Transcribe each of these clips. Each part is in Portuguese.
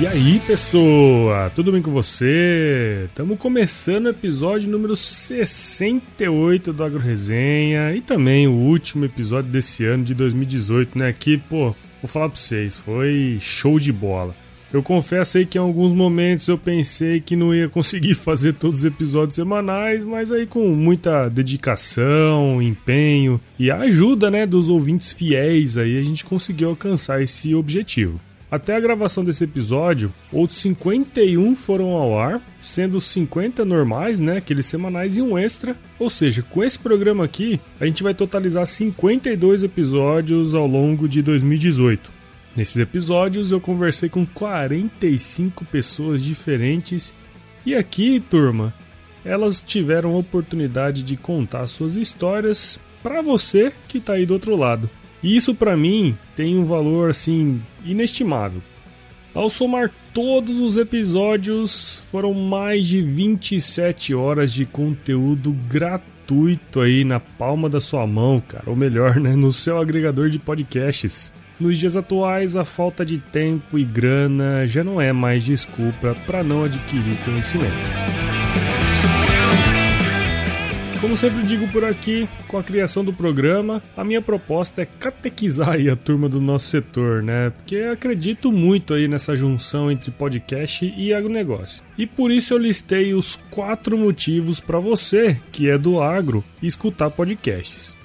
E aí, pessoa, tudo bem com você? Estamos começando o episódio número 68 do Agro Resenha e também o último episódio desse ano de 2018, né? Que, pô, vou falar pra vocês, foi show de bola. Eu confesso aí que em alguns momentos eu pensei que não ia conseguir fazer todos os episódios semanais, mas aí com muita dedicação, empenho e a ajuda, né, dos ouvintes fiéis aí a gente conseguiu alcançar esse objetivo. Até a gravação desse episódio, outros 51 foram ao ar, sendo 50 normais, né, aqueles semanais e um extra. Ou seja, com esse programa aqui, a gente vai totalizar 52 episódios ao longo de 2018. Nesses episódios eu conversei com 45 pessoas diferentes e aqui, turma, elas tiveram a oportunidade de contar suas histórias para você que está aí do outro lado. E isso para mim tem um valor assim inestimável. Ao somar todos os episódios, foram mais de 27 horas de conteúdo gratuito aí na palma da sua mão, cara, ou melhor, né, no seu agregador de podcasts. Nos dias atuais, a falta de tempo e grana já não é mais desculpa para não adquirir conhecimento. Como sempre digo por aqui, com a criação do programa, a minha proposta é catequizar aí a turma do nosso setor, né? Porque eu acredito muito aí nessa junção entre podcast e agronegócio. E por isso eu listei os quatro motivos para você, que é do agro, escutar podcasts.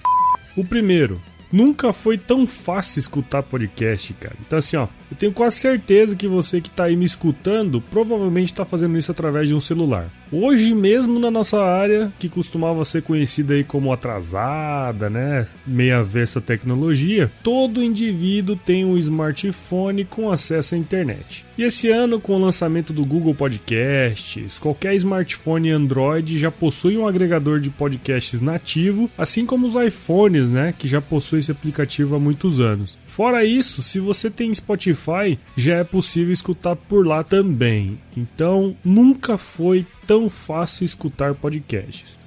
O primeiro, nunca foi tão fácil escutar podcast, cara. Então assim, ó, eu tenho quase certeza que você que está aí me escutando provavelmente está fazendo isso através de um celular. Hoje mesmo na nossa área, que costumava ser conhecida aí como atrasada, né, meia avessa tecnologia, todo indivíduo tem um smartphone com acesso à internet. E esse ano, com o lançamento do Google Podcasts, qualquer smartphone Android já possui um agregador de podcasts nativo, assim como os iPhones, né, que já possuem esse aplicativo há muitos anos. Fora isso, se você tem Spotify, já é possível escutar por lá também. Então, nunca foi tão fácil escutar podcasts.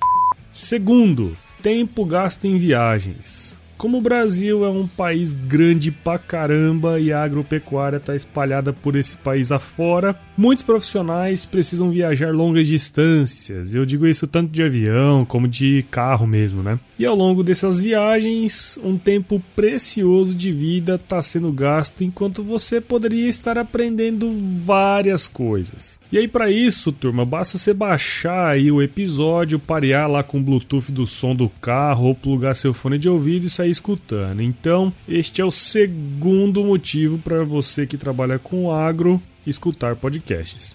Segundo, tempo gasto em viagens. Como o Brasil é um país grande pra caramba e a agropecuária está espalhada por esse país afora, muitos profissionais precisam viajar longas distâncias. Eu digo isso tanto de avião como de carro mesmo, né? E ao longo dessas viagens, um tempo precioso de vida está sendo gasto enquanto você poderia estar aprendendo várias coisas. E aí para isso, turma, basta você baixar aí o episódio, parear lá com o Bluetooth do som do carro ou plugar seu fone de ouvido e sair escutando. Então, este é o segundo motivo para você que trabalha com agro escutar podcasts.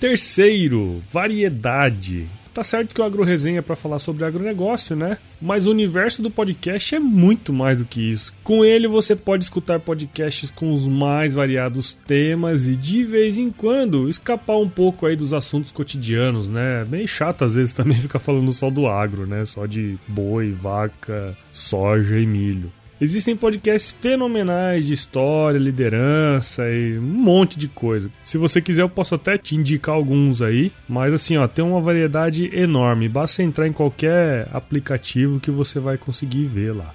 Terceiro, variedade. Tá certo que o Agro Resenha é para falar sobre agronegócio, né? Mas o universo do podcast é muito mais do que isso. Com ele você pode escutar podcasts com os mais variados temas e de vez em quando escapar um pouco aí dos assuntos cotidianos, né? Bem chato às vezes também ficar falando só do agro, né? Só de boi, vaca, soja e milho. Existem podcasts fenomenais de história, liderança e um monte de coisa. Se você quiser, eu posso até te indicar alguns aí, mas assim, ó, tem uma variedade enorme. Basta entrar em qualquer aplicativo que você vai conseguir ver lá.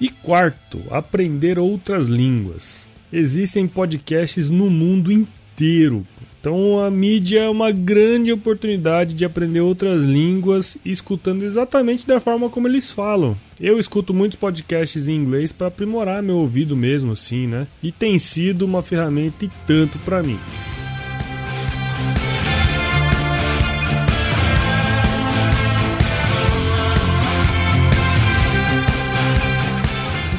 E quarto, aprender outras línguas. Existem podcasts no mundo inteiro. Então a mídia é uma grande oportunidade de aprender outras línguas escutando exatamente da forma como eles falam. Eu escuto muitos podcasts em inglês para aprimorar meu ouvido mesmo assim, né? E tem sido uma ferramenta e tanto para mim.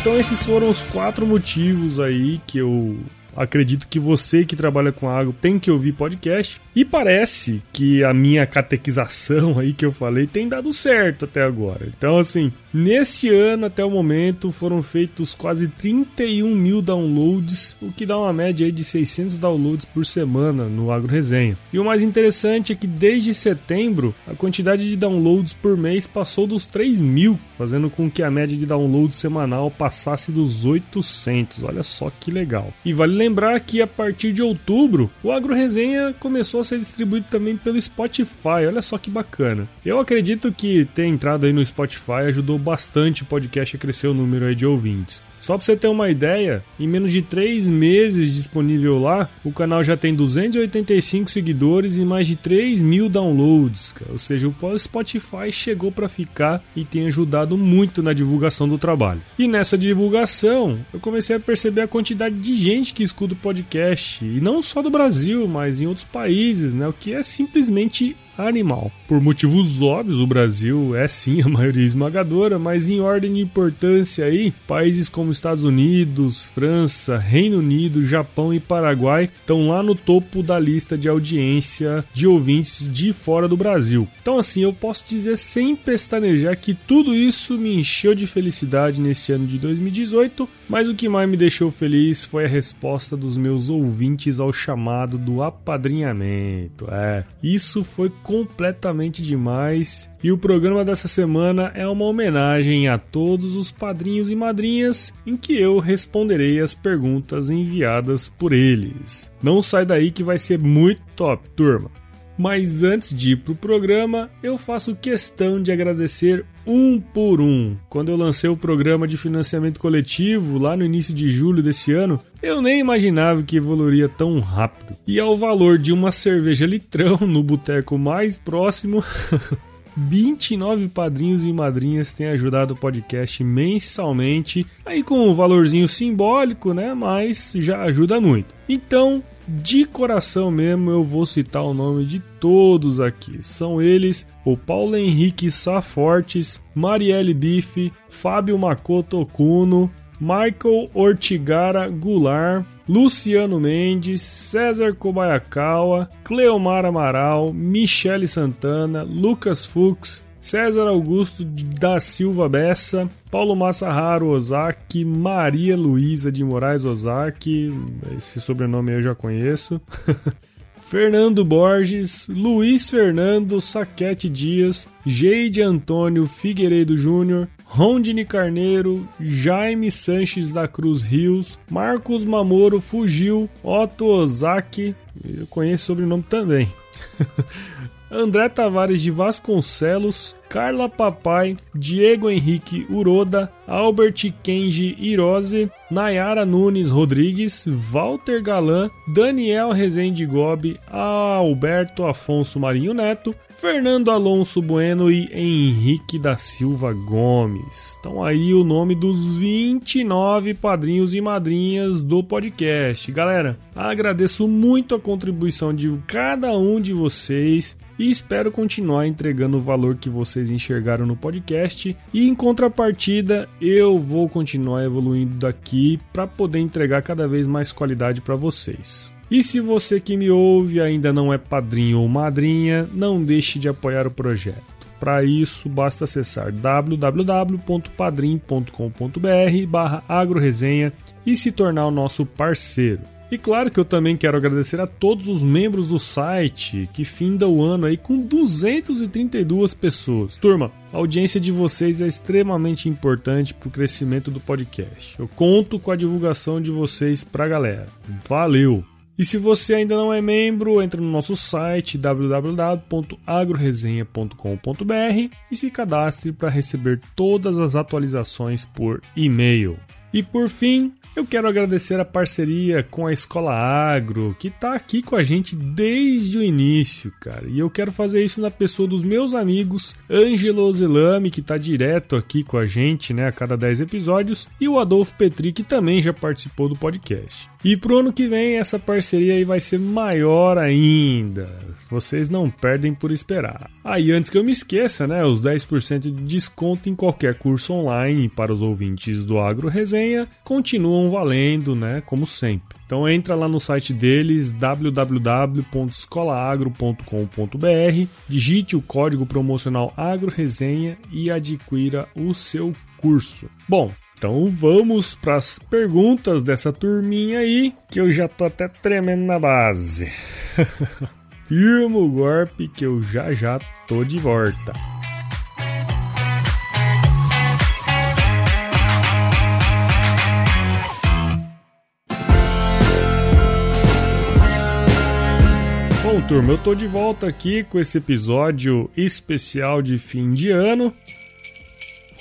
Então esses foram os quatro motivos aí que eu Acredito que você que trabalha com água tem que ouvir podcast. E parece que a minha catequização aí que eu falei tem dado certo até agora. Então, assim, nesse ano até o momento foram feitos quase 31 mil downloads, o que dá uma média aí de 600 downloads por semana no Agro Resenha. E o mais interessante é que desde setembro a quantidade de downloads por mês passou dos 3 mil, fazendo com que a média de download semanal passasse dos 800. Olha só que legal. E vale lembrar que a partir de outubro, o Agro Resenha começou a ser distribuído também pelo Spotify. Olha só que bacana. Eu acredito que ter entrado aí no Spotify ajudou bastante o podcast a crescer o número aí de ouvintes. Só para você ter uma ideia, em menos de 3 meses disponível lá, o canal já tem 285 seguidores e mais de 3 mil downloads. Ou seja, o Spotify chegou para ficar e tem ajudado muito na divulgação do trabalho. E nessa divulgação, eu comecei a perceber a quantidade de gente que escuta o podcast, e não só do Brasil, mas em outros países, né? O que é simplesmente animal. Por motivos óbvios, o Brasil é sim a maioria esmagadora, mas em ordem de importância aí, países como Estados Unidos, França, Reino Unido, Japão e Paraguai estão lá no topo da lista de audiência de ouvintes de fora do Brasil. Então assim, eu posso dizer sem pestanejar que tudo isso me encheu de felicidade neste ano de 2018, mas o que mais me deixou feliz foi a resposta dos meus ouvintes ao chamado do apadrinhamento. É, isso foi completamente demais. E o programa dessa semana é uma homenagem a todos os padrinhos e madrinhas em que eu responderei as perguntas enviadas por eles. Não sai daí que vai ser muito top, turma. Mas antes de ir pro programa, eu faço questão de agradecer um por um. Quando eu lancei o programa de financiamento coletivo lá no início de julho desse ano, eu nem imaginava que evoluiria tão rápido. E ao valor de uma cerveja litrão no boteco mais próximo, 29 padrinhos e madrinhas têm ajudado o podcast mensalmente, aí com um valorzinho simbólico, né? Mas já ajuda muito. Então, de coração mesmo, eu vou citar o nome de todos aqui. São eles o Paulo Henrique Safortes, Marielle Bife, Fábio Makoto Kuno, Michael Ortigara Goulart, Luciano Mendes, César Kobayakawa, Cleomar Amaral, Michele Santana, Lucas Fux, César Augusto da Silva Bessa, Paulo Massaharo Ozaki, Maria Luísa de Moraes Ozaki, esse sobrenome eu já conheço. Fernando Borges, Luiz Fernando Saquete Dias, Geide Antônio Figueiredo Júnior, Rondine Carneiro, Jaime Sanches da Cruz Rios, Marcos Mamoro Fugiu, Otto Ozaki, eu conheço o sobrenome também. André Tavares de Vasconcelos, Carla Papai, Diego Henrique Uroda, Albert Kenji Irose, Nayara Nunes Rodrigues, Walter Galan, Daniel Rezende Gobi, Alberto Afonso Marinho Neto, Fernando Alonso Bueno e Henrique da Silva Gomes. Então aí o nome dos 29 padrinhos e madrinhas do podcast. Galera, agradeço muito a contribuição de cada um de vocês e espero continuar entregando o valor que vocês enxergaram no podcast. E em contrapartida, eu vou continuar evoluindo daqui para poder entregar cada vez mais qualidade para vocês. E se você que me ouve ainda não é padrinho ou madrinha, não deixe de apoiar o projeto. Para isso, basta acessar www.padrim.com.br barra agroresenha e se tornar o nosso parceiro. E claro que eu também quero agradecer a todos os membros do site que finda o ano aí com 232 pessoas. Turma, a audiência de vocês é extremamente importante para o crescimento do podcast. Eu conto com a divulgação de vocês para a galera. Valeu! E se você ainda não é membro, entre no nosso site www.agroresenha.com.br e se cadastre para receber todas as atualizações por e-mail. E por fim, eu quero agradecer a parceria com a Escola Agro, que está aqui com a gente desde o início, cara. E eu quero fazer isso na pessoa dos meus amigos Ângelo Zelame, que está direto aqui com a gente, né, a cada 10 episódios, e o Adolfo Petri, que também já participou do podcast. E pro ano que vem essa parceria aí vai ser maior ainda. Vocês não perdem por esperar. Aí ah, antes que eu me esqueça, né, os 10% de desconto em qualquer curso online para os ouvintes do Agro Resenha Resenha continuam valendo, né, como sempre. Então entra lá no site deles www.escolaagro.com.br, digite o código promocional AgroResenha e adquira o seu curso. Bom, então vamos para as perguntas dessa turminha aí, que eu já tô até tremendo na base. Firma o golpe que eu já já tô de volta. Bom, turma, eu tô de volta aqui com esse episódio especial de fim de ano.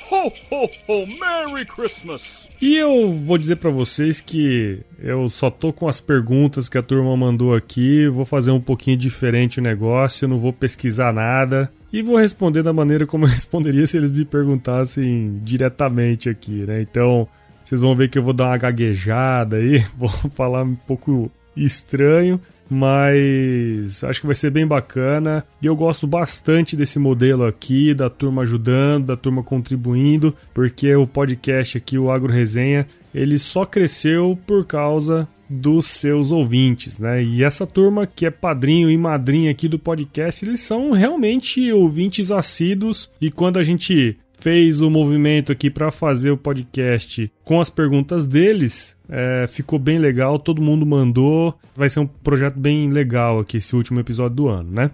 Ho, ho, ho! Merry Christmas! E eu vou dizer para vocês que eu só tô com as perguntas que a turma mandou aqui, vou fazer um pouquinho diferente o negócio, não vou pesquisar nada e vou responder da maneira como eu responderia se eles me perguntassem diretamente aqui, né? Então, vocês vão ver que eu vou dar uma gaguejada aí, vou falar um pouco estranho, mas acho que vai ser bem bacana. E eu gosto bastante desse modelo aqui, da turma ajudando, da turma contribuindo, porque o podcast aqui, o Agro Resenha, ele só cresceu por causa dos seus ouvintes, né? E essa turma que é padrinho e madrinha aqui do podcast, eles são realmente ouvintes assíduos e quando a gente fez o movimento aqui para fazer o podcast com as perguntas deles. É, ficou bem legal, todo mundo mandou. Vai ser um projeto bem legal aqui, esse último episódio do ano, né?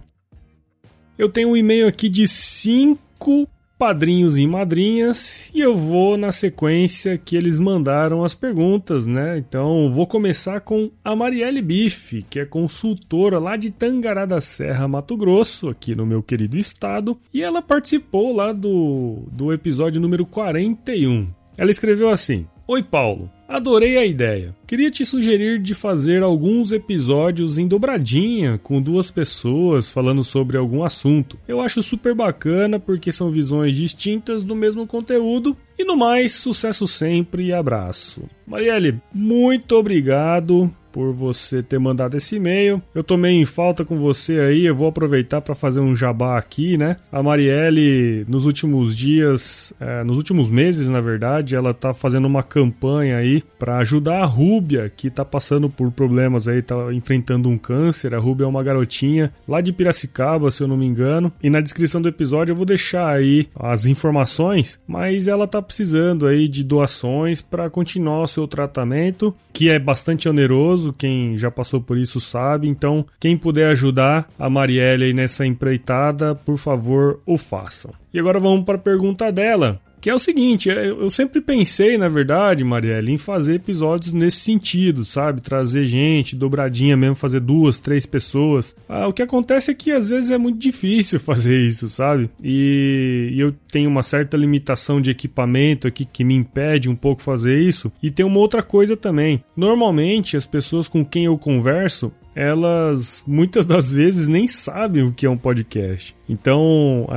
Eu tenho um e-mail aqui de cinco padrinhos e madrinhas e eu vou na sequência que eles mandaram as perguntas, né? Então vou começar com a Marielle Bife, que é consultora lá de Tangará da Serra, Mato Grosso, aqui no meu querido estado, e ela participou lá do, do episódio número 41. Ela escreveu assim: Oi, Paulo. Adorei a ideia. Queria te sugerir de fazer alguns episódios em dobradinha com duas pessoas falando sobre algum assunto. Eu acho super bacana porque são visões distintas do mesmo conteúdo. E no mais, sucesso sempre e abraço. Marielle, muito obrigado por você ter mandado esse e-mail. Eu tomei em falta com você aí, eu vou aproveitar para fazer um jabá aqui, né? A Marielle, nos últimos dias, é, nos últimos meses, na verdade, ela tá fazendo uma campanha aí para ajudar a Rúbia, que tá passando por problemas aí, tá enfrentando um câncer. A Rúbia é uma garotinha lá de Piracicaba, se eu não me engano. E na descrição do episódio eu vou deixar aí as informações, mas ela tá precisando aí de doações para continuar o seu tratamento, que é bastante oneroso, quem já passou por isso sabe. Então, quem puder ajudar a Marielle nessa empreitada, por favor, o façam. E agora vamos para a pergunta dela. Que é o seguinte, é, eu sempre pensei, na verdade, Marielle, em fazer episódios nesse sentido, sabe? Trazer gente, dobradinha mesmo, fazer duas, três pessoas. Ah, o que acontece é que às vezes é muito difícil fazer isso, sabe? E, e eu tenho uma certa limitação de equipamento aqui que me impede um pouco fazer isso. E tem uma outra coisa também. Normalmente, as pessoas com quem eu converso, elas muitas das vezes nem sabem o que é um podcast. Então,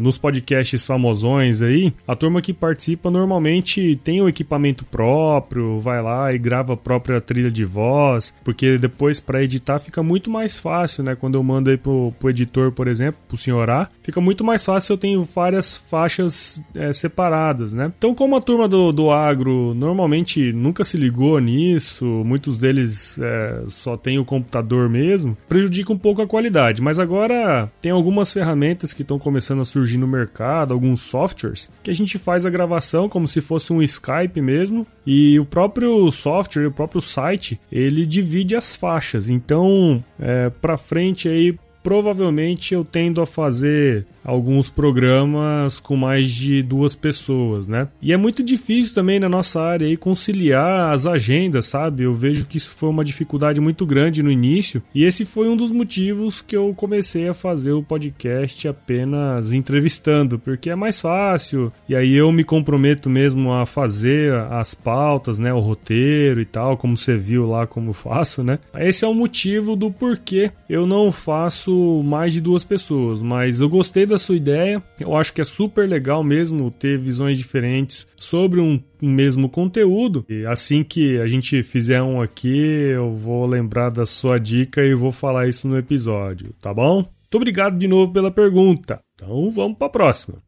nos podcasts famosões aí, a turma que participa normalmente tem o equipamento próprio, vai lá e grava a própria trilha de voz, porque depois para editar fica muito mais fácil, né? Quando eu mando aí pro, pro editor, por exemplo, pro senhor A, fica muito mais fácil eu tenho várias faixas é, separadas, né? Então, como a turma do, do agro normalmente nunca se ligou nisso, muitos deles é, só tem o computador mesmo, prejudica um pouco a qualidade. Mas agora tem algumas ferramentas que estão começando a surgir no mercado, alguns softwares, que a gente faz a gravação como se fosse um Skype mesmo, e o próprio software, o próprio site, ele divide as faixas. Então, é, para frente aí provavelmente eu tendo a fazer alguns programas com mais de duas pessoas, né? E é muito difícil também na nossa área aí conciliar as agendas, sabe? Eu vejo que isso foi uma dificuldade muito grande no início e esse foi um dos motivos que eu comecei a fazer o podcast apenas entrevistando, porque é mais fácil e aí eu me comprometo mesmo a fazer as pautas, né? O roteiro e tal, como você viu lá como faço, né? Esse é o motivo do porquê eu não faço mais de duas pessoas, mas eu gostei da sua ideia. Eu acho que é super legal mesmo ter visões diferentes sobre um, mesmo conteúdo. E assim que a gente fizer um aqui, eu vou lembrar da sua dica e vou falar isso no episódio, tá bom? Muito obrigado de novo pela pergunta. Então vamos para a próxima.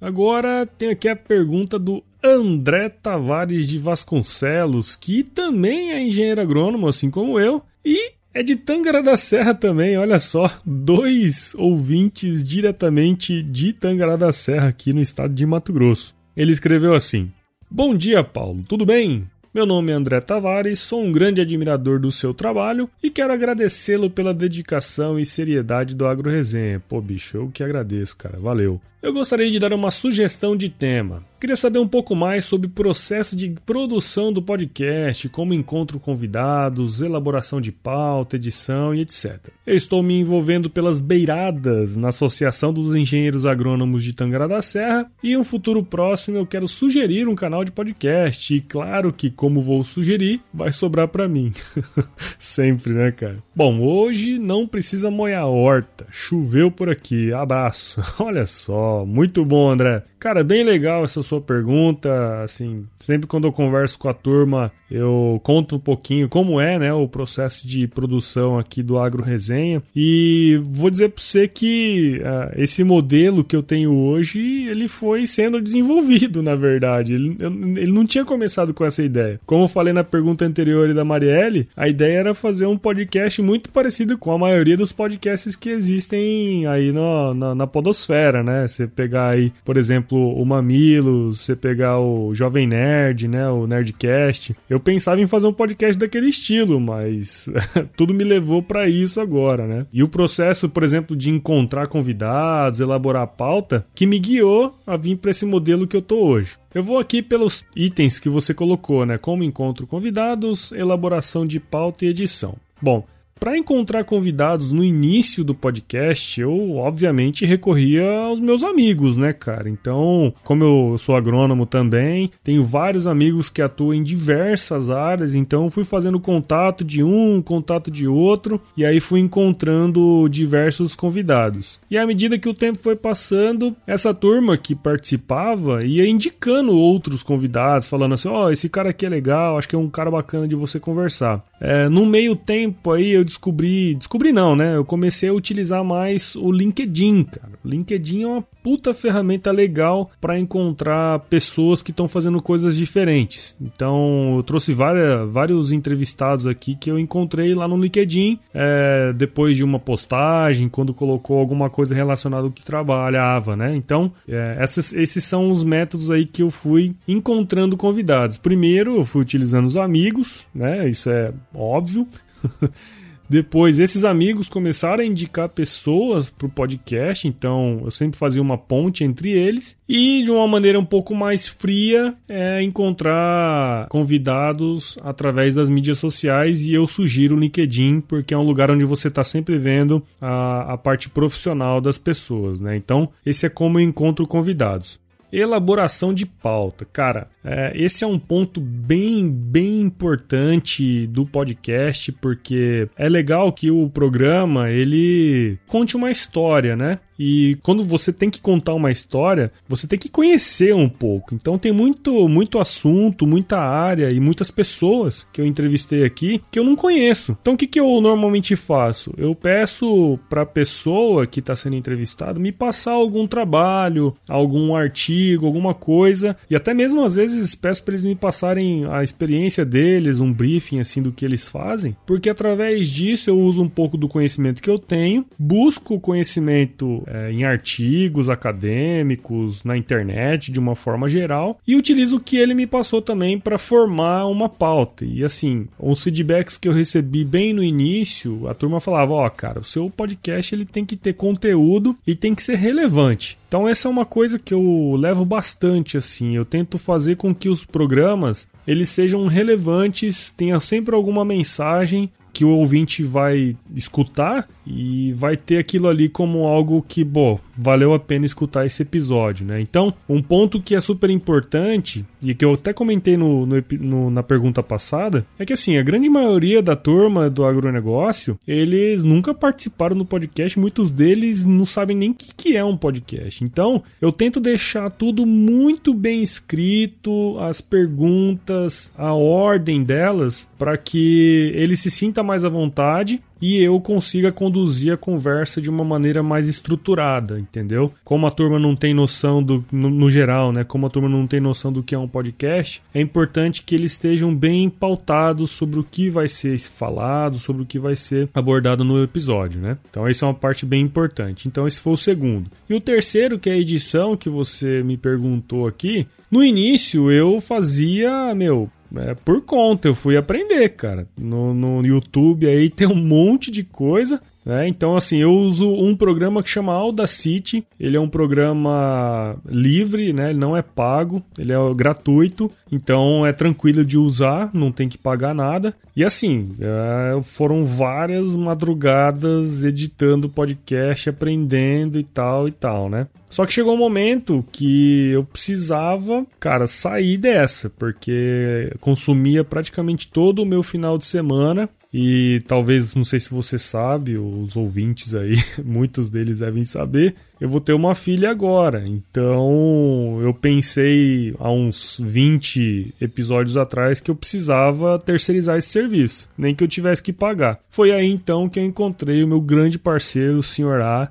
Agora tem aqui a pergunta do André Tavares de Vasconcelos, que também é engenheiro agrônomo, assim como eu, e é de Tangara da Serra também, olha só, dois ouvintes diretamente de Tangara da Serra aqui no estado de Mato Grosso. Ele escreveu assim: Bom dia, Paulo, tudo bem? Meu nome é André Tavares, sou um grande admirador do seu trabalho e quero agradecê-lo pela dedicação e seriedade do Agro Resenha. Pô, bicho, eu que agradeço, cara. Valeu. Eu gostaria de dar uma sugestão de tema. Queria saber um pouco mais sobre o processo de produção do podcast, como encontro convidados, elaboração de pauta, edição e etc. Eu estou me envolvendo pelas beiradas na Associação dos Engenheiros Agrônomos de Tangará da Serra e em um futuro próximo eu quero sugerir um canal de podcast e claro que como vou sugerir, vai sobrar para mim. Sempre, né, cara? Bom, hoje não precisa molhar a horta. Choveu por aqui. Abraço. Olha só muito bom, André. Cara, bem legal essa sua pergunta. Assim, sempre quando eu converso com a turma, eu conto um pouquinho como é, né, o processo de produção aqui do Agro Resenha. E vou dizer para você que uh, esse modelo que eu tenho hoje, ele foi sendo desenvolvido, na verdade. Ele, eu, ele não tinha começado com essa ideia. Como eu falei na pergunta anterior da Marielle, a ideia era fazer um podcast muito parecido com a maioria dos podcasts que existem aí no, na, na podosfera, né? Você pegar aí, por exemplo, o Mamilos, você pegar o Jovem Nerd, né, o Nerdcast. Eu pensava em fazer um podcast daquele estilo, mas tudo me levou para isso agora, né? E o processo, por exemplo, de encontrar convidados, elaborar a pauta, que me guiou a vir para esse modelo que eu tô hoje. Eu vou aqui pelos itens que você colocou, né? Como encontro convidados, elaboração de pauta e edição. Bom, para encontrar convidados no início do podcast, eu obviamente recorria aos meus amigos, né, cara? Então, como eu sou agrônomo também, tenho vários amigos que atuam em diversas áreas, então fui fazendo contato de um, contato de outro, e aí fui encontrando diversos convidados. E à medida que o tempo foi passando, essa turma que participava ia indicando outros convidados, falando assim: ó, oh, esse cara aqui é legal, acho que é um cara bacana de você conversar. É, no meio tempo aí eu descobri. Descobri não, né? Eu comecei a utilizar mais o LinkedIn, cara. O LinkedIn é uma puta ferramenta legal para encontrar pessoas que estão fazendo coisas diferentes. Então, eu trouxe várias, vários entrevistados aqui que eu encontrei lá no LinkedIn é, depois de uma postagem, quando colocou alguma coisa relacionada ao que trabalhava, né? Então, é, esses são os métodos aí que eu fui encontrando convidados. Primeiro, eu fui utilizando os amigos, né? Isso é óbvio. Depois, esses amigos começaram a indicar pessoas para o podcast, então eu sempre fazia uma ponte entre eles. E de uma maneira um pouco mais fria, é encontrar convidados através das mídias sociais. E eu sugiro o LinkedIn, porque é um lugar onde você está sempre vendo a, a parte profissional das pessoas, né? Então, esse é como eu encontro convidados. Elaboração de pauta. Cara, é, esse é um ponto bem, bem importante do podcast, porque é legal que o programa ele conte uma história, né? E quando você tem que contar uma história, você tem que conhecer um pouco. Então tem muito, muito assunto, muita área e muitas pessoas que eu entrevistei aqui que eu não conheço. Então o que, que eu normalmente faço? Eu peço para a pessoa que está sendo entrevistada me passar algum trabalho, algum artigo, alguma coisa, e até mesmo às vezes peço para eles me passarem a experiência deles, um briefing assim do que eles fazem, porque através disso eu uso um pouco do conhecimento que eu tenho, busco conhecimento é, em artigos acadêmicos, na internet, de uma forma geral, e utilizo o que ele me passou também para formar uma pauta. E assim, os feedbacks que eu recebi bem no início, a turma falava: Ó, oh, cara, o seu podcast ele tem que ter conteúdo e tem que ser relevante. Então essa é uma coisa que eu levo bastante assim. Eu tento fazer com que os programas eles sejam relevantes, tenha sempre alguma mensagem que o ouvinte vai escutar e vai ter aquilo ali como algo que, bom, valeu a pena escutar esse episódio, né? Então, um ponto que é super importante e que eu até comentei no, no, no, na pergunta passada é que, assim, a grande maioria da turma do agronegócio eles nunca participaram do podcast, muitos deles não sabem nem o que, que é um podcast. Então, eu tento deixar tudo muito bem escrito, as perguntas, a ordem delas, para que ele se sinta mais à vontade e eu consiga conduzir a conversa de uma maneira mais estruturada. entendeu? Como a turma não tem noção do, no, no, geral, né? Como a turma não tem noção do que é um podcast, é importante que eles estejam bem pautados sobre o que vai ser falado, sobre o que vai ser abordado no episódio, né? Então, essa é uma parte bem importante. Então, esse foi o segundo. E o terceiro, que é a edição que você me perguntou aqui, no início eu fazia, meu, é, por conta, eu fui aprender, cara. No, no YouTube aí tem um monte de coisa. Né? Então, assim, eu uso um programa que chama Audacity. Ele é um programa livre, né? Ele não é pago, ele é gratuito. Então, é tranquilo de usar, não tem que pagar nada. E assim, é, foram várias madrugadas editando podcast, aprendendo e tal e tal, né? Só que chegou um momento que eu precisava, cara, sair dessa, porque consumia praticamente todo o meu final de semana e talvez, não sei se você sabe, os ouvintes aí, muitos deles devem saber, eu vou ter uma filha agora. Então eu pensei há uns 20 episódios atrás que eu precisava terceirizar esse serviço, nem que eu tivesse que pagar. Foi aí então que eu encontrei o meu grande parceiro, o Sr. A.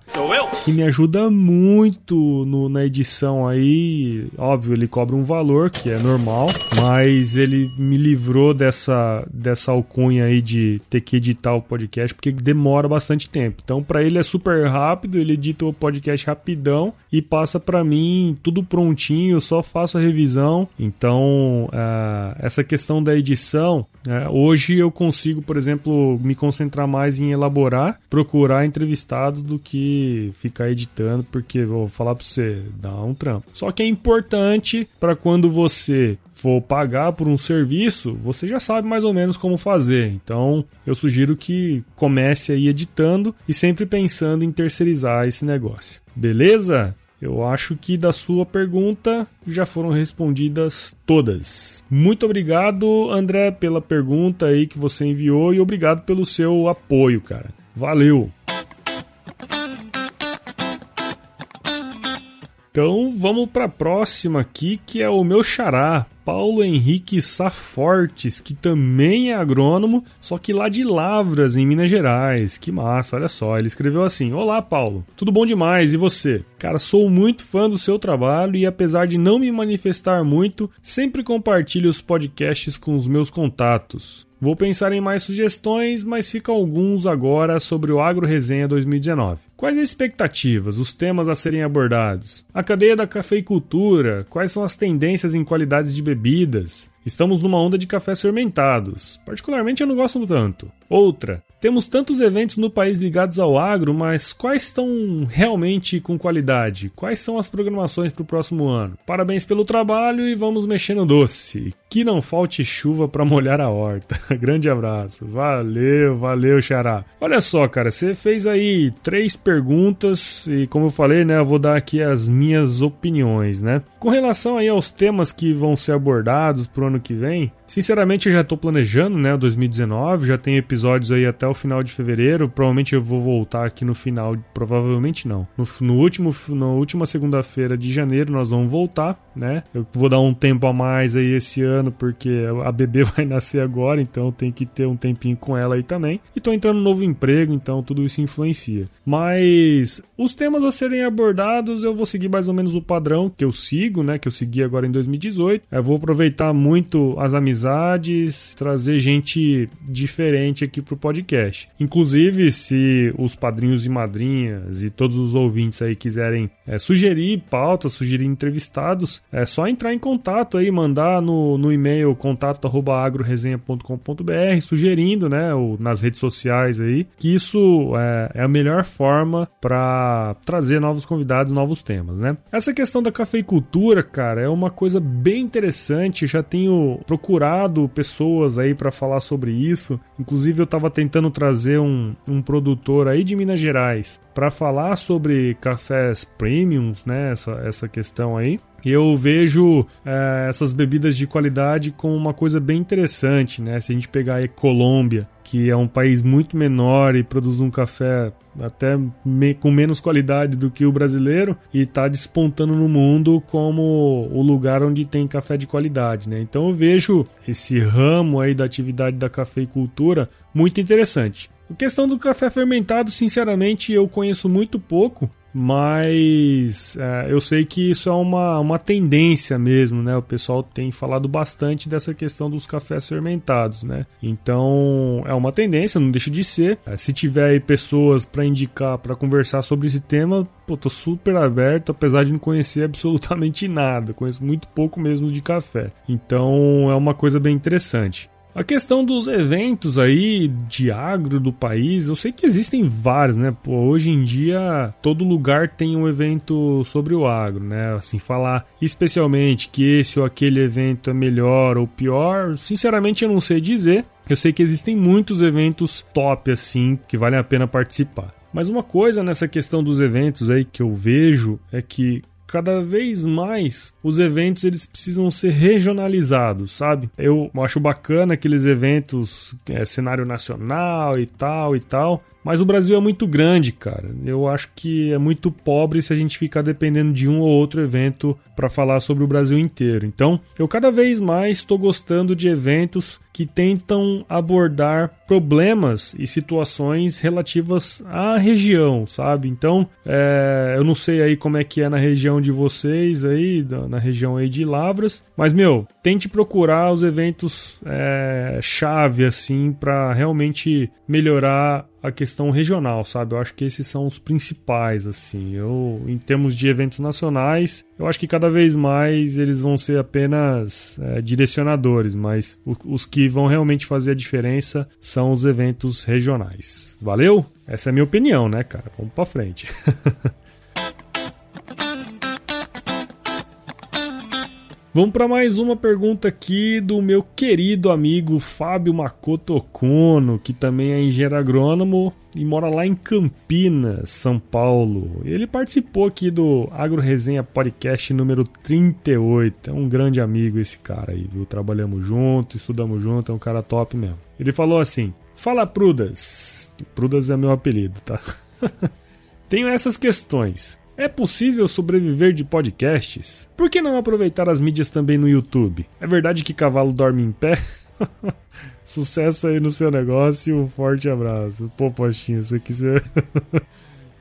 Que me ajuda muito no, na edição aí. Óbvio, ele cobra um valor, que é normal, mas ele me livrou dessa, dessa alcunha aí de ter que editar o podcast, porque demora bastante tempo. Então, para ele é super rápido, ele edita o podcast podcast rapidão e passa para mim tudo prontinho, eu só faço a revisão. Então, uh, essa questão da edição, uh, hoje eu consigo, por exemplo, me concentrar mais em elaborar, procurar entrevistados do que ficar editando, porque vou falar para você, dá um trampo. Só que é importante para quando você for pagar por um serviço, você já sabe mais ou menos como fazer. Então, eu sugiro que comece aí editando e sempre pensando em terceirizar esse negócio. Beleza? Eu acho que da sua pergunta já foram respondidas todas. Muito obrigado, André, pela pergunta aí que você enviou e obrigado pelo seu apoio, cara. Valeu! Então vamos para a próxima aqui, que é o meu xará, Paulo Henrique Safortes, que também é agrônomo, só que lá de Lavras, em Minas Gerais. Que massa, olha só. Ele escreveu assim: Olá, Paulo. Tudo bom demais, e você? Cara, sou muito fã do seu trabalho e apesar de não me manifestar muito, sempre compartilho os podcasts com os meus contatos. Vou pensar em mais sugestões, mas fica alguns agora sobre o Agro Resenha 2019. Quais as expectativas, os temas a serem abordados? A cadeia da cafeicultura, quais são as tendências em qualidades de bebidas? bebidas, Estamos numa onda de cafés fermentados. Particularmente eu não gosto tanto. Outra, temos tantos eventos no país ligados ao agro, mas quais estão realmente com qualidade? Quais são as programações para o próximo ano? Parabéns pelo trabalho e vamos mexer no doce. Que não falte chuva para molhar a horta. Grande abraço. Valeu, valeu, Xará. Olha só, cara, você fez aí três perguntas e como eu falei, né, eu vou dar aqui as minhas opiniões, né? Com relação aí aos temas que vão ser abordados pro ano que vem, sinceramente eu já tô planejando, né, 2019, já tem episódios aí até o final de fevereiro, provavelmente eu vou voltar aqui no final, provavelmente não. No, no último, na última segunda-feira de janeiro nós vamos voltar, né? Eu vou dar um tempo a mais aí esse ano porque a bebê vai nascer agora, então tem que ter um tempinho com ela aí também. E tô entrando no novo emprego, então tudo isso influencia. Mas os temas a serem abordados, eu vou seguir mais ou menos o padrão que eu sigo, né, que eu segui agora em 2018. Eu vou aproveitar muito as amizades, trazer gente diferente aqui pro podcast. Inclusive, se os padrinhos e madrinhas e todos os ouvintes aí quiserem é, sugerir pautas, sugerir entrevistados, é só entrar em contato aí, mandar no, no e-mail contato@agroresenha.com.br, sugerindo, né, ou nas redes sociais aí, que isso é, é a melhor forma para trazer novos convidados, novos temas, né? Essa questão da cafeicultura, cara, é uma coisa bem interessante. Eu já tenho procurado pessoas aí para falar sobre isso. Inclusive, eu estava tentando trazer um, um produtor aí de Minas Gerais para falar sobre cafés premiums, né? Essa, essa questão aí. Eu vejo é, essas bebidas de qualidade como uma coisa bem interessante, né? Se a gente pegar a Colômbia, que é um país muito menor e produz um café até me, com menos qualidade do que o brasileiro e está despontando no mundo como o lugar onde tem café de qualidade, né? Então eu vejo esse ramo aí da atividade da cafeicultura muito interessante. A questão do café fermentado, sinceramente, eu conheço muito pouco. Mas é, eu sei que isso é uma, uma tendência mesmo, né? O pessoal tem falado bastante dessa questão dos cafés fermentados, né? Então é uma tendência, não deixa de ser. É, se tiver aí pessoas para indicar, para conversar sobre esse tema, pô, tô super aberto, apesar de não conhecer absolutamente nada, conheço muito pouco mesmo de café. Então é uma coisa bem interessante. A questão dos eventos aí de agro do país, eu sei que existem vários, né? Pô, hoje em dia todo lugar tem um evento sobre o agro, né? Assim, falar especialmente que esse ou aquele evento é melhor ou pior, sinceramente eu não sei dizer. Eu sei que existem muitos eventos top assim que valem a pena participar. Mas uma coisa nessa questão dos eventos aí que eu vejo é que cada vez mais os eventos eles precisam ser regionalizados, sabe? Eu acho bacana aqueles eventos, é, cenário nacional e tal e tal, mas o Brasil é muito grande, cara. Eu acho que é muito pobre se a gente ficar dependendo de um ou outro evento para falar sobre o Brasil inteiro. Então, eu cada vez mais estou gostando de eventos que tentam abordar problemas e situações relativas à região, sabe? Então, é, eu não sei aí como é que é na região de vocês aí, na região aí de Lavras, mas meu, tente procurar os eventos é, chave assim para realmente melhorar a questão regional, sabe? Eu acho que esses são os principais, assim. Eu, em termos de eventos nacionais, eu acho que cada vez mais eles vão ser apenas é, direcionadores, mas os que vão realmente fazer a diferença são os eventos regionais. Valeu? Essa é a minha opinião, né, cara? Vamos pra frente. Vamos para mais uma pergunta aqui do meu querido amigo Fábio Makoto Okono, que também é engenheiro agrônomo e mora lá em Campinas, São Paulo. Ele participou aqui do Agro Resenha Podcast número 38. É um grande amigo esse cara aí, viu? Trabalhamos junto, estudamos junto, é um cara top mesmo. Ele falou assim: Fala Prudas. Prudas é meu apelido, tá? Tenho essas questões. É possível sobreviver de podcasts? Por que não aproveitar as mídias também no YouTube? É verdade que cavalo dorme em pé? Sucesso aí no seu negócio e um forte abraço. Pô, postinho, isso aqui você.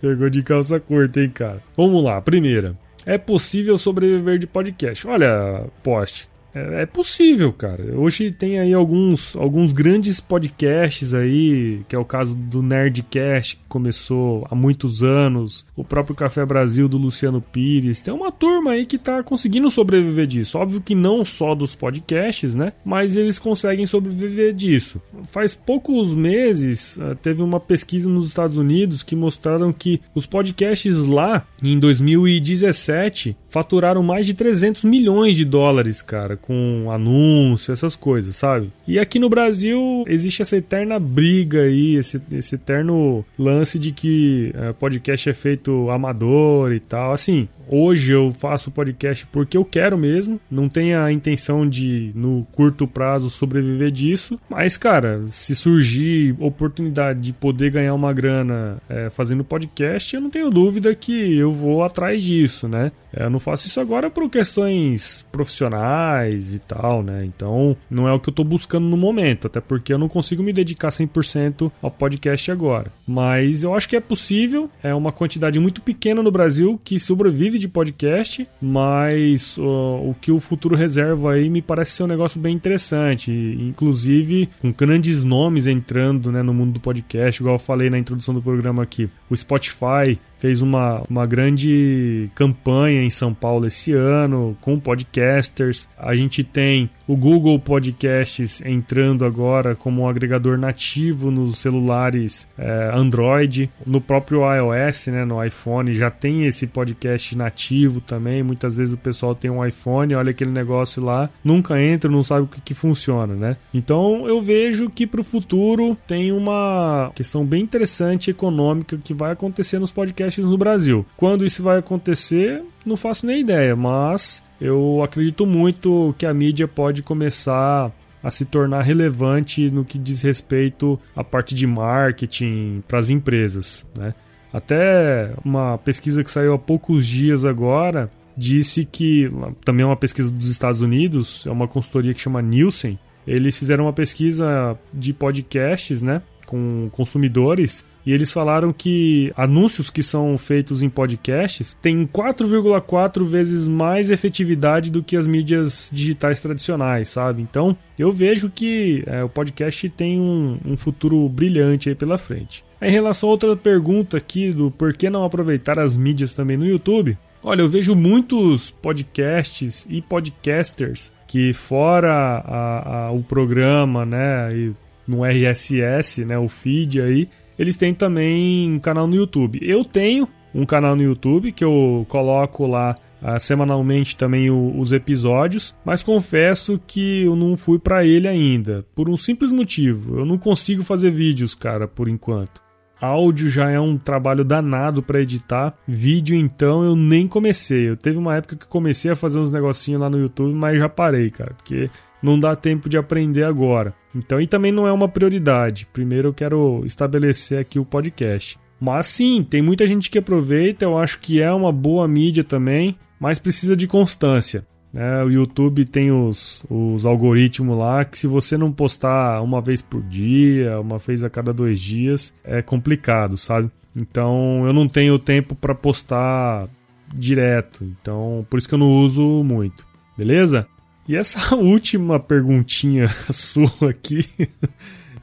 Chegou de calça curta, hein, cara? Vamos lá, primeira. É possível sobreviver de podcast? Olha, poste. É, é possível, cara. Hoje tem aí alguns, alguns grandes podcasts aí, que é o caso do Nerdcast, que começou há muitos anos, o próprio Café Brasil do Luciano Pires. Tem uma turma aí que tá conseguindo sobreviver disso. Óbvio que não só dos podcasts, né? Mas eles conseguem sobreviver disso. Faz poucos meses, eh, teve uma pesquisa nos Estados Unidos que mostraram que os podcasts lá, em 2017, faturaram mais de 300 milhões de dólares, cara com anúncio, essas coisas, sabe? E aqui no Brasil existe essa eterna briga aí, esse, esse eterno lance de que é, podcast é feito amador e tal. Assim, hoje eu faço podcast porque eu quero mesmo, não tenho a intenção de, no curto prazo, sobreviver disso. Mas, cara, se surgir oportunidade de poder ganhar uma grana é, fazendo podcast, eu não tenho dúvida que eu vou atrás disso, né? É, eu não faço isso agora por questões profissionais e tal, né? Então, não é o que eu tô buscando no momento, até porque eu não consigo me dedicar 100% ao podcast agora. Mas eu acho que é possível, é uma quantidade muito pequena no Brasil que sobrevive de podcast, mas uh, o que o futuro reserva aí me parece ser um negócio bem interessante, inclusive com grandes nomes entrando né, no mundo do podcast, igual eu falei na introdução do programa aqui. O Spotify fez uma, uma grande campanha em São Paulo esse ano com podcasters. A gente tem o Google Podcasts entrando agora como um agregador nativo nos celulares é, Android, no próprio iOS, né, no iPhone já tem esse podcast nativo também. Muitas vezes o pessoal tem um iPhone, olha aquele negócio lá, nunca entra, não sabe o que, que funciona, né? Então eu vejo que para o futuro tem uma questão bem interessante econômica que vai acontecer nos podcasts podcasts no Brasil. Quando isso vai acontecer, não faço nem ideia, mas eu acredito muito que a mídia pode começar a se tornar relevante no que diz respeito à parte de marketing para as empresas, né? Até uma pesquisa que saiu há poucos dias agora disse que também é uma pesquisa dos Estados Unidos, é uma consultoria que chama Nielsen. Eles fizeram uma pesquisa de podcasts, né? com consumidores e eles falaram que anúncios que são feitos em podcasts têm 4,4 vezes mais efetividade do que as mídias digitais tradicionais, sabe? Então eu vejo que é, o podcast tem um, um futuro brilhante aí pela frente. Em relação a outra pergunta aqui do por que não aproveitar as mídias também no YouTube, olha, eu vejo muitos podcasts e podcasters que fora a, a, o programa, né, e no RSS, né, o feed aí, eles têm também um canal no YouTube. Eu tenho um canal no YouTube que eu coloco lá uh, semanalmente também o, os episódios, mas confesso que eu não fui para ele ainda, por um simples motivo. Eu não consigo fazer vídeos, cara, por enquanto. Áudio já é um trabalho danado para editar. Vídeo, então, eu nem comecei. Eu teve uma época que comecei a fazer uns negocinhos lá no YouTube, mas já parei, cara, porque não dá tempo de aprender agora. Então, e também não é uma prioridade. Primeiro eu quero estabelecer aqui o podcast. Mas sim, tem muita gente que aproveita, eu acho que é uma boa mídia também, mas precisa de constância. É, o YouTube tem os, os algoritmos lá que se você não postar uma vez por dia, uma vez a cada dois dias, é complicado, sabe? Então eu não tenho tempo para postar direto, então por isso que eu não uso muito, beleza? E essa última perguntinha sua aqui,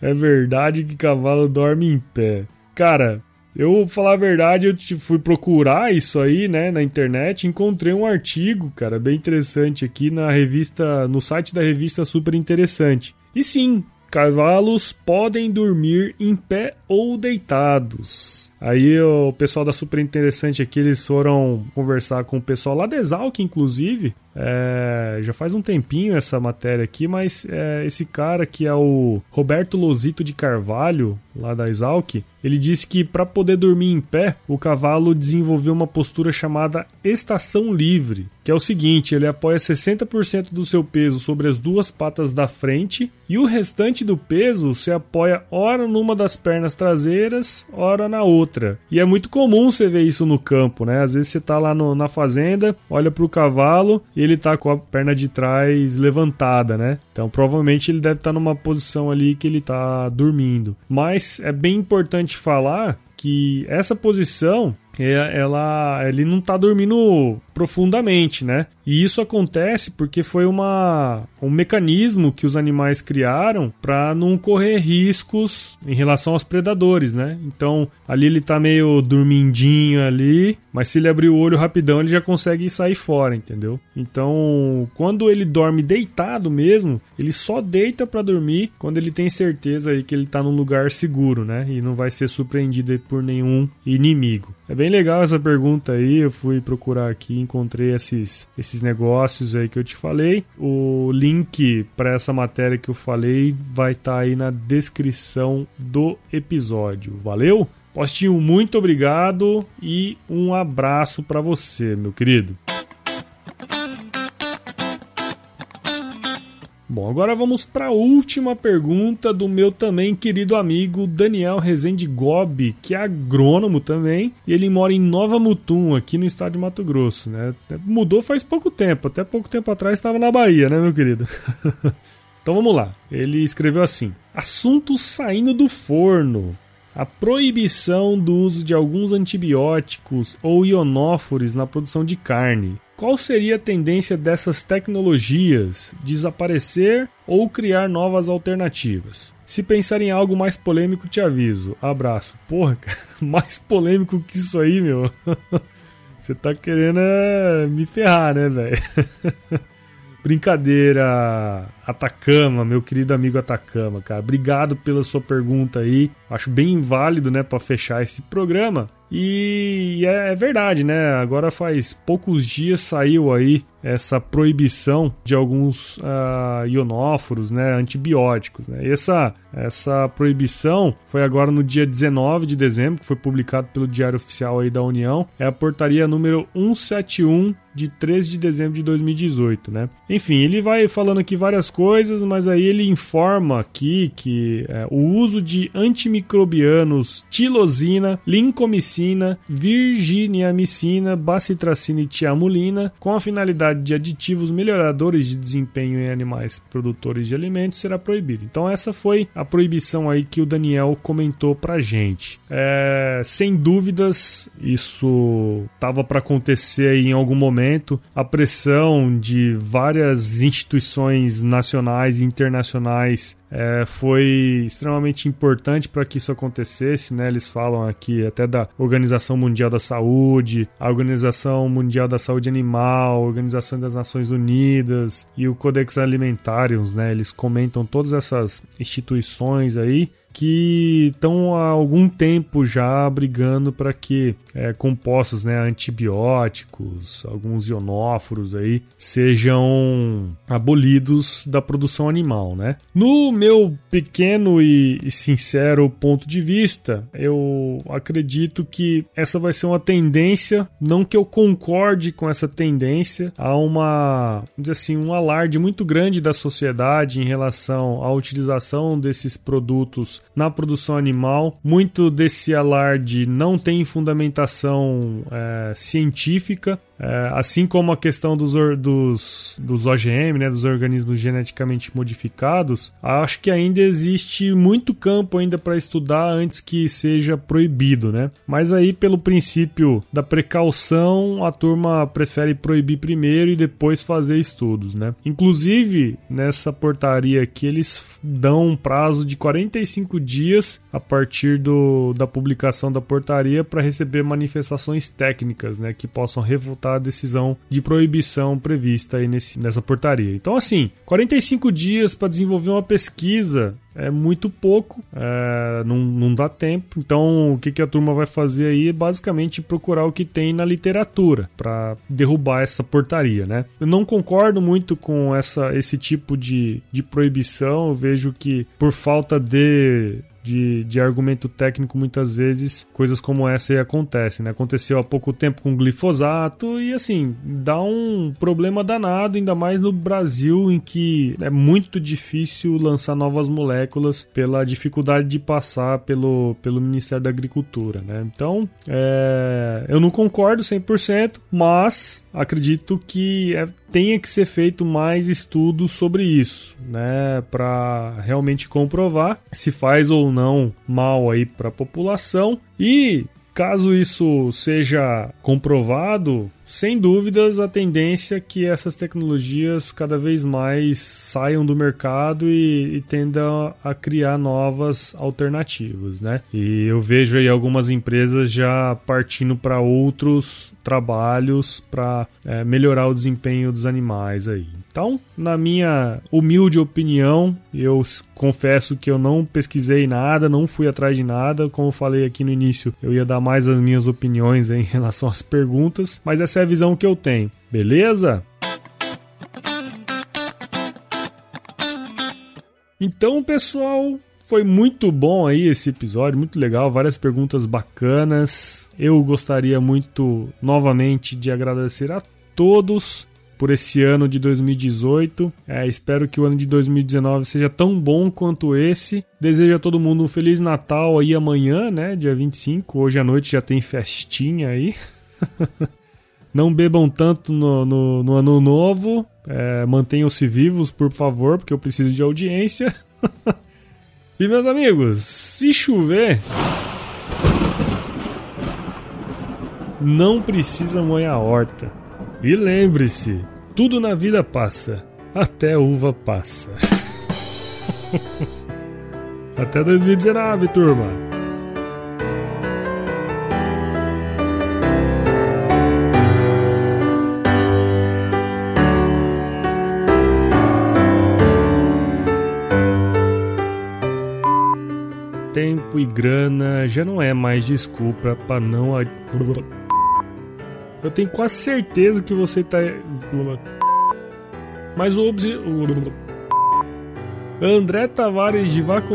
é verdade que cavalo dorme em pé? Cara, eu, vou falar a verdade, eu fui procurar isso aí, né, na internet, encontrei um artigo, cara, bem interessante aqui na revista, no site da revista Super Interessante. E sim, cavalos podem dormir em pé ou deitados. Aí o pessoal da Super Interessante aqui, eles foram conversar com o pessoal lá da Exalc, inclusive. É, já faz um tempinho essa matéria aqui, mas é, esse cara que é o Roberto Lozito de Carvalho, lá da Exalc, ele disse que para poder dormir em pé, o cavalo desenvolveu uma postura chamada estação livre, que é o seguinte, ele apoia 60% do seu peso sobre as duas patas da frente e o restante do peso se apoia ora numa das pernas traseiras, ora na outra. E é muito comum você ver isso no campo, né? Às vezes você tá lá no, na fazenda, olha pro cavalo e ele tá com a perna de trás levantada, né? Então provavelmente ele deve estar tá numa posição ali que ele tá dormindo. Mas é bem importante falar que essa posição ela, ele não está dormindo profundamente, né? E isso acontece porque foi uma, um mecanismo que os animais criaram para não correr riscos em relação aos predadores, né? Então ali ele tá meio dormindinho ali, mas se ele abrir o olho rapidão ele já consegue sair fora, entendeu? Então quando ele dorme deitado mesmo, ele só deita para dormir quando ele tem certeza aí que ele tá num lugar seguro, né? E não vai ser surpreendido por nenhum inimigo. É bem legal essa pergunta aí. Eu fui procurar aqui, encontrei esses, esses negócios aí que eu te falei. O link para essa matéria que eu falei vai estar tá aí na descrição do episódio. Valeu? Postinho, muito obrigado e um abraço para você, meu querido. Bom, agora vamos para a última pergunta do meu também querido amigo Daniel Rezende Gobi, que é agrônomo também, e ele mora em Nova Mutum, aqui no estado de Mato Grosso, né? Mudou faz pouco tempo, até pouco tempo atrás estava na Bahia, né, meu querido? então vamos lá. Ele escreveu assim: Assunto saindo do forno. A proibição do uso de alguns antibióticos ou ionóforos na produção de carne. Qual seria a tendência dessas tecnologias? Desaparecer ou criar novas alternativas? Se pensar em algo mais polêmico, te aviso. Abraço. Porra, cara, mais polêmico que isso aí, meu. Você tá querendo é, me ferrar, né, velho? Brincadeira, Atacama, meu querido amigo Atacama, cara. Obrigado pela sua pergunta aí. Acho bem válido, né, para fechar esse programa. E é, é, verdade, né? Agora faz poucos dias saiu aí essa proibição de alguns uh, ionóforos, né, antibióticos. Né? Essa, essa proibição foi agora no dia 19 de dezembro, que foi publicado pelo Diário Oficial aí da União. É a portaria número 171 de 3 de dezembro de 2018, né? Enfim, ele vai falando aqui várias coisas, mas aí ele informa aqui que é, o uso de antimicrobianos tilosina, lincomicina, virginiamicina, bacitracina e tiamulina, com a finalidade de aditivos melhoradores de desempenho em animais produtores de alimentos, será proibido. Então essa foi a proibição aí que o Daniel comentou pra gente. É, sem dúvidas, isso estava para acontecer em algum momento. A pressão de várias instituições nacionais e internacionais é, foi extremamente importante para que isso acontecesse, né? Eles falam aqui até da Organização Mundial da Saúde, a Organização Mundial da Saúde Animal, a Organização das Nações Unidas e o Codex Alimentarius, né? Eles comentam todas essas instituições aí que estão há algum tempo já brigando para que é, compostos né, antibióticos, alguns ionóforos aí, sejam abolidos da produção animal. Né? No meu pequeno e, e sincero ponto de vista, eu acredito que essa vai ser uma tendência, não que eu concorde com essa tendência, há uma, dizer assim, um alarde muito grande da sociedade em relação à utilização desses produtos na produção animal. Muito desse alarde não tem fundamentação é, científica. É, assim como a questão dos, dos, dos OGM, né, dos organismos geneticamente modificados, acho que ainda existe muito campo ainda para estudar antes que seja proibido, né? Mas aí, pelo princípio da precaução, a turma prefere proibir primeiro e depois fazer estudos, né? Inclusive, nessa portaria aqui, eles dão um prazo de 45 dias a partir do, da publicação da portaria para receber manifestações técnicas, né, que possam refutar a decisão de proibição prevista aí nesse, nessa portaria. Então, assim, 45 dias para desenvolver uma pesquisa é muito pouco, é, não, não dá tempo. Então, o que, que a turma vai fazer aí é basicamente procurar o que tem na literatura para derrubar essa portaria, né? Eu não concordo muito com essa, esse tipo de, de proibição. Eu vejo que por falta de de, de argumento técnico, muitas vezes coisas como essa aí acontecem, né? Aconteceu há pouco tempo com glifosato e assim, dá um problema danado, ainda mais no Brasil, em que é muito difícil lançar novas moléculas pela dificuldade de passar pelo, pelo Ministério da Agricultura, né? Então, é, eu não concordo 100%, mas acredito que é tenha que ser feito mais estudos sobre isso, né, para realmente comprovar se faz ou não mal aí para a população. E caso isso seja comprovado, sem dúvidas, a tendência é que essas tecnologias cada vez mais saiam do mercado e, e tendam a criar novas alternativas, né? E eu vejo aí algumas empresas já partindo para outros trabalhos para é, melhorar o desempenho dos animais aí. Então, na minha humilde opinião, eu confesso que eu não pesquisei nada, não fui atrás de nada. Como eu falei aqui no início, eu ia dar mais as minhas opiniões em relação às perguntas, mas essa é a visão que eu tenho. Beleza? Então, pessoal, foi muito bom aí esse episódio, muito legal, várias perguntas bacanas. Eu gostaria muito novamente de agradecer a todos por esse ano de 2018. É, espero que o ano de 2019 seja tão bom quanto esse. Desejo a todo mundo um Feliz Natal aí amanhã, né? Dia 25. Hoje à noite já tem festinha aí. Não bebam tanto no, no, no ano novo. É, Mantenham-se vivos, por favor, porque eu preciso de audiência. e meus amigos, se chover. Não precisa molhar a horta. E lembre-se, tudo na vida passa, até uva passa. até 2019, turma. Tempo e grana já não é mais desculpa para não eu tenho quase certeza que você tá. Mas o. André Tavares de Vaco.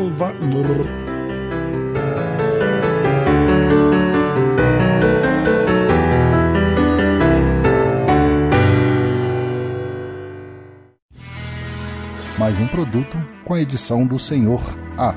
mais um produto com a edição do Senhor A.